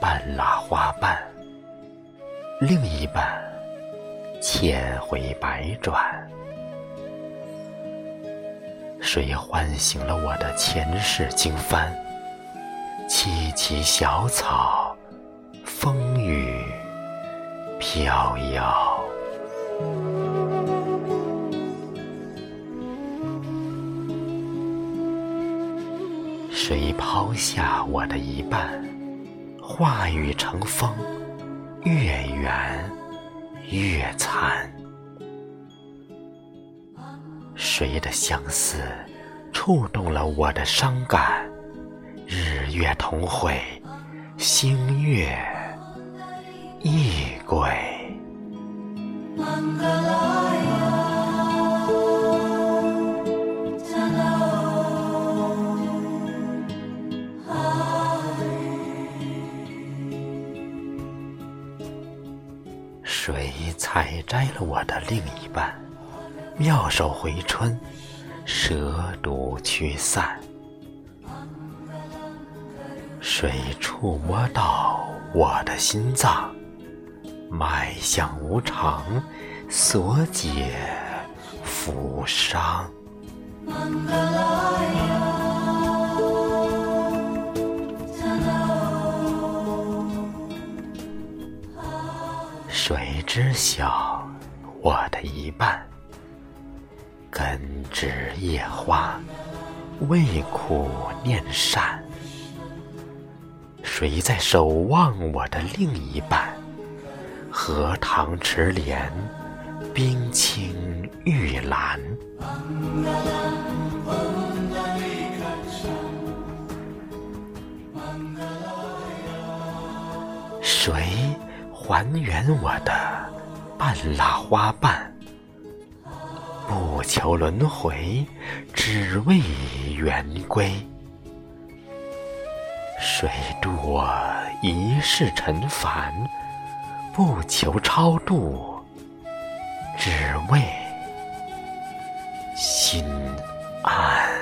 半拉花瓣？另一半千回百转。谁唤醒了我的前世经幡？萋萋小草，风雨飘摇。谁抛下我的一半？话语成风，越圆越残。谁的相思触动了我的伤感？日月同辉，星月异轨。谁采摘了我的另一半？妙手回春，蛇毒驱散。谁触摸到我的心脏？脉象无常，所解扶伤。谁知晓我的一半？根枝叶花，味苦念善。谁在守望我的另一半？荷塘池莲，冰清玉兰。谁还原我的半拉花瓣？不求轮回，只为圆归。谁渡我一世尘凡？不求超度，只为心安。